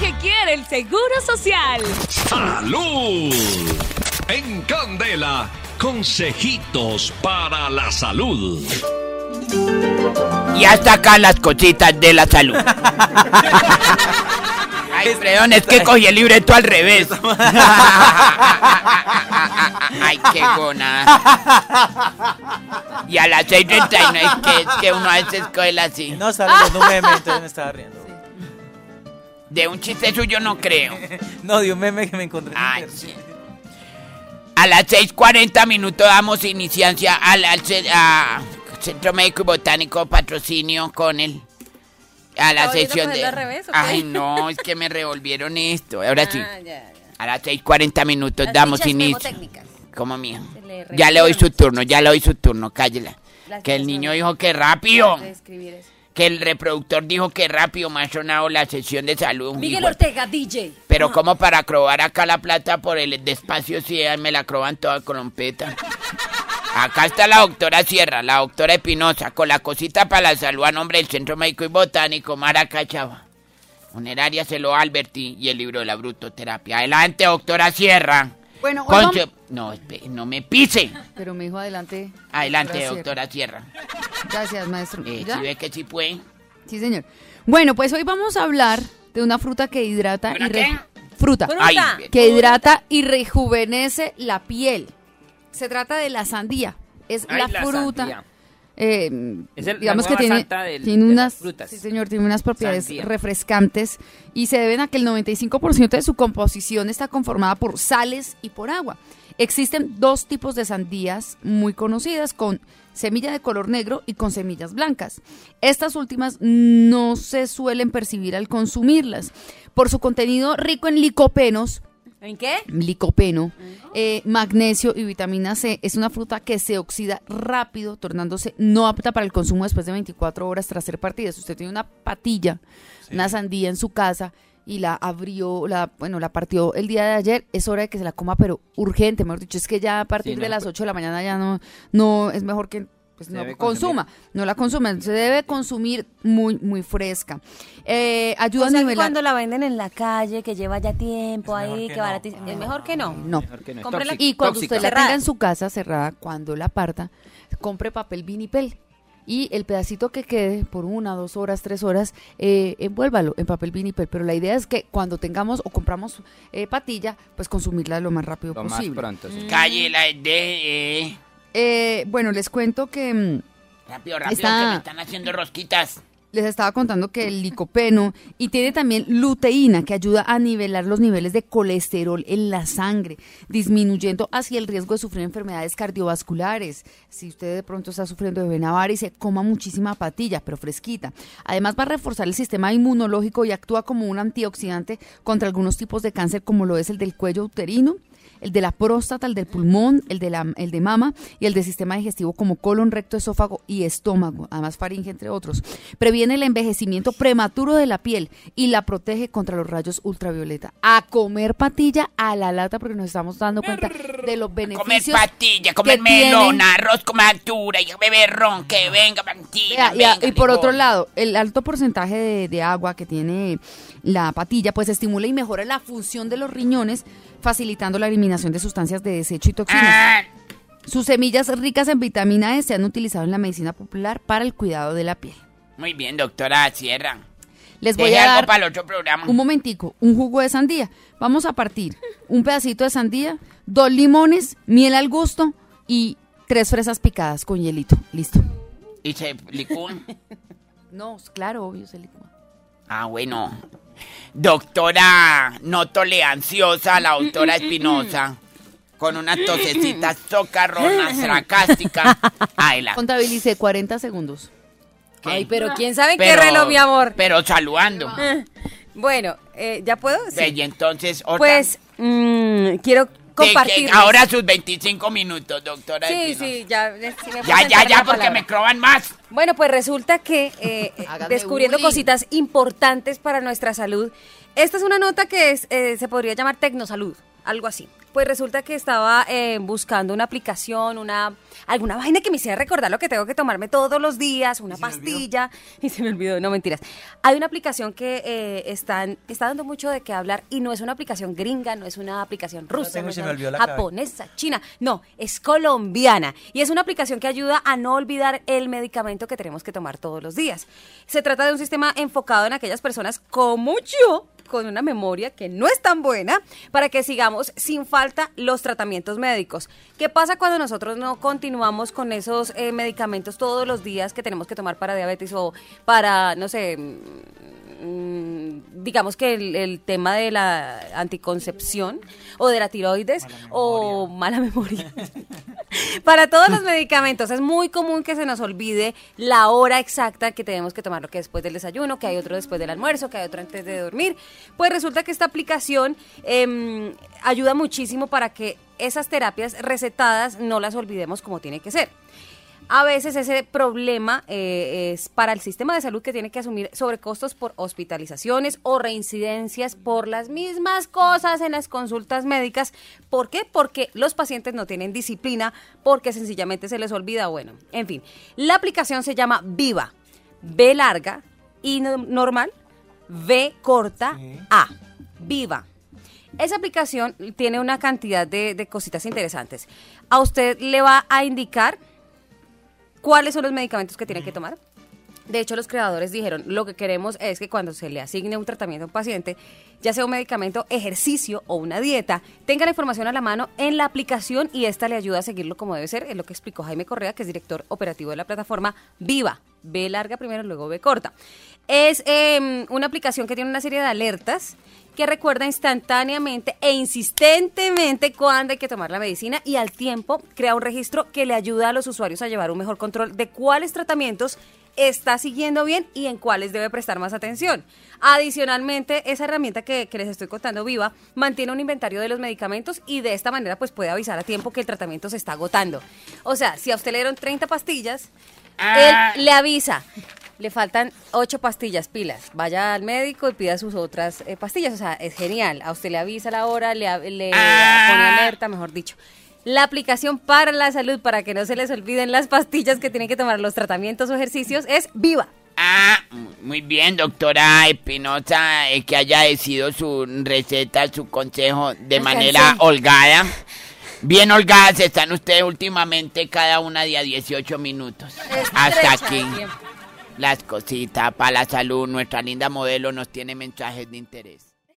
que quiere el Seguro Social. ¡Salud! En Candela, consejitos para la salud. Y hasta acá las cositas de la salud. Ay, perdón, es que cogí el libreto al revés. Ay, qué gona. Y a las 6.39 es que, es que uno a veces coge así. No, estaba leyendo un meme, entonces me estaba riendo. De un chiste suyo no creo. No, de un meme que me encontré. en Ay, sí. A las 6.40 minutos damos iniciancia al, al ce- a Centro Médico y Botánico Patrocinio con el a la ¿Está volviendo a sesión de al revés, o qué? Ay, no, es que me revolvieron esto. Ahora sí. Ah, ya, ya. A las 6.40 minutos Las damos inicio. Como le Ya le doy su turno, ya le doy su turno, cállela. Las Que el niño dijo que rápido. escribir eso. Que el reproductor dijo que rápido me ha sonado la sesión de salud. Miguel Igual. Ortega, DJ. Pero como para acrobar acá la plata por el despacio si me la acroban toda colompeta. Acá está la doctora Sierra, la doctora Espinosa, con la cosita para la salud a nombre del Centro Médico y Botánico Maracachava. Funeraria Celo Alberti y el libro de la brutoterapia. Adelante, doctora Sierra. Bueno, hoy No, no me pise. Pero me dijo adelante. Adelante, doctora Sierra. Gracias, maestro. Eh, ¿Ya? si ve que sí puede. Sí, señor. Bueno, pues hoy vamos a hablar de una fruta que hidrata ¿Una y qué? fruta Fruta. Ay, que hidrata y rejuvenece la piel. Se trata de la sandía. Es Ay, la, la fruta. sandía. Eh, Es el- digamos que tiene, del- tiene unas, frutas. sí señor, tiene unas propiedades Sandía. refrescantes y se deben a que el 95% de su composición está conformada por sales y por agua. Existen dos tipos de sandías muy conocidas con semilla de color negro y con semillas blancas. Estas últimas no se suelen percibir al consumirlas por su contenido rico en licopenos, ¿En qué? licopeno, eh, magnesio y vitamina C. Es una fruta que se oxida rápido, tornándose no apta para el consumo después de 24 horas tras ser partida. Si usted tiene una patilla, una sandía en su casa y la abrió, la, bueno, la partió el día de ayer, es hora de que se la coma, pero urgente, mejor dicho, es que ya a partir Sí, no, de las pues- 8 de la mañana ya no, no es mejor que pues, Se no consuma, no la consuma, se debe consumir muy, muy fresca. Eh, ayuda O a sea, que nivelar... cuando la venden en la calle, que lleva ya tiempo Es ahí, que que no. baratísimo. Es mejor que no. No. Mejor que no, tóxica. Y cuando Tóxica. usted la tenga en su casa cerrada, cuando la parta, compre papel vinipel. Y el pedacito que quede por una, dos horas, tres horas, eh, envuélvalo en papel vinipel. Pero la idea es que cuando tengamos o compramos eh, patilla, pues consumirla lo más rápido Lo más posible. pronto, sí. Cállela de... eh, Eh, bueno, les cuento que mm, Rápido, rápido, Está- que me están haciendo rosquitas. les estaba contando que el licopeno y tiene también luteína que ayuda a nivelar los niveles de colesterol en la sangre, disminuyendo así el riesgo de sufrir enfermedades cardiovasculares. Si usted de pronto está sufriendo de vena varice, coma muchísima patilla, pero fresquita. Además va a reforzar el sistema inmunológico y actúa como un antioxidante contra algunos tipos de cáncer como lo es el del cuello uterino, el de la próstata, el del pulmón, el de, la, el de mama y el del sistema digestivo como colon, recto, esófago y estómago, además faringe, entre otros. Previene el envejecimiento prematuro de la piel y la protege contra los rayos ultravioleta. A comer patilla a la lata porque nos estamos dando cuenta de los Comer beneficios. patilla, comer que tiene- melón, arroz con altura y beber ron, que venga patilla. Y, a- venga, y por otro lado, el alto porcentaje de, de agua que tiene la patilla, pues estimula y mejora la función de los riñones, facilitando la eliminación de sustancias de desecho y toxinas. Ah, Sus semillas ricas en vitamina E se han utilizado en la medicina popular para el cuidado de la piel. muy bien, doctora Sierra. Les voy Deje a algo dar para el otro programa. un momentico, un jugo de sandía. Vamos a partir un pedacito de sandía, dos limones, miel al gusto y tres fresas picadas con hielito. Listo. Y se licúa. No, claro, obvio, se licúa. Ah, bueno. Doctora, no tole ansiosa, la doctora Espinosa. Con una tosecita socarrona, sarcástica. Adelante. Contabilicé 40 segundos. Ay, pero quién sabe qué reloj, mi amor. Pero saludando. Bueno, eh, ¿ya puedo? Sí. Y entonces, otra. Pues, mm, quiero compartir. ahora sus 25 minutos, doctora Sí, sí, ya. Ya, ya, porque palabra. me croban más. Bueno, pues resulta que eh, eh, descubriendo bullying. cositas importantes para nuestra salud, esta es una nota que es, eh, se podría llamar tecnosalud, algo así. Pues resulta que estaba eh, buscando una aplicación, una alguna vaina que me hiciera recordar lo que tengo que tomarme todos los días, una pastilla. Y se me olvidó, no mentiras. Hay una aplicación que eh, están, está dando mucho de qué hablar y no es una aplicación gringa, no es una aplicación rusa, no una japonesa, china. No, es colombiana. Y es una aplicación que ayuda a no olvidar el medicamento que tenemos que tomar todos los días. Se trata de un sistema enfocado en aquellas personas como yo con una memoria que no es tan buena para que sigamos sin falta los tratamientos médicos. ¿Qué pasa cuando nosotros no continuamos con esos eh, medicamentos todos los días que tenemos que tomar para diabetes o para, no sé, mm, digamos que el, el tema de la anticoncepción o de la tiroides o mala memoria. Para todos los medicamentos es muy común que se nos olvide la hora exacta que tenemos que tomar lo que después del desayuno, que hay otro después del almuerzo, que hay otro antes de dormir. Pues resulta que esta aplicación em, ayuda muchísimo para que esas terapias recetadas no las olvidemos como tiene que ser. A veces ese problema eh, es para el sistema de salud que tiene que asumir sobrecostos por hospitalizaciones o reincidencias por las mismas cosas en las consultas médicas. ¿Por qué? Porque los pacientes no tienen disciplina, porque sencillamente se les olvida. Bueno, en fin, la aplicación se llama Viva, B larga y no- normal, V corta, A, Viva. Esa aplicación tiene una cantidad de, de cositas interesantes. A usted le va a indicar cuáles son los medicamentos que tiene que tomar. De hecho, los creadores dijeron, lo que queremos es que cuando se le asigne un tratamiento a un paciente, ya sea un medicamento, ejercicio o una dieta, tenga la información a la mano en la aplicación y esta le ayuda a seguirlo como debe ser, es lo que explicó Jaime Correa, que es director operativo de la plataforma Viva. B larga primero, luego B corta. Es eh, una aplicación que tiene una serie de alertas que recuerda instantáneamente e insistentemente cuándo hay que tomar la medicina y al tiempo crea un registro que le ayuda a los usuarios a llevar un mejor control de cuáles tratamientos está siguiendo bien y en cuáles debe prestar más atención. Adicionalmente, esa herramienta que, que les estoy contando viva mantiene un inventario de los medicamentos y de esta manera pues puede avisar a tiempo que el tratamiento se está agotando. O sea, si a usted le dieron 30 pastillas, Ah. él le avisa. Le faltan ocho pastillas, pilas. Vaya al médico y pida sus otras eh, pastillas. O sea, es genial. A usted le avisa la hora, le, le Ah. pone alerta, mejor dicho. La aplicación para la salud, para que no se les olviden las pastillas que tienen que tomar los tratamientos o ejercicios, es Viva. Ah, muy bien, doctora Espinosa, eh, que haya decidido su receta, su consejo de Alcancé. manera holgada. Bien holgadas están ustedes últimamente, cada una de a 18 minutos. Hasta aquí. Las cositas para la salud. Nuestra linda modelo nos tiene mensajes de interés.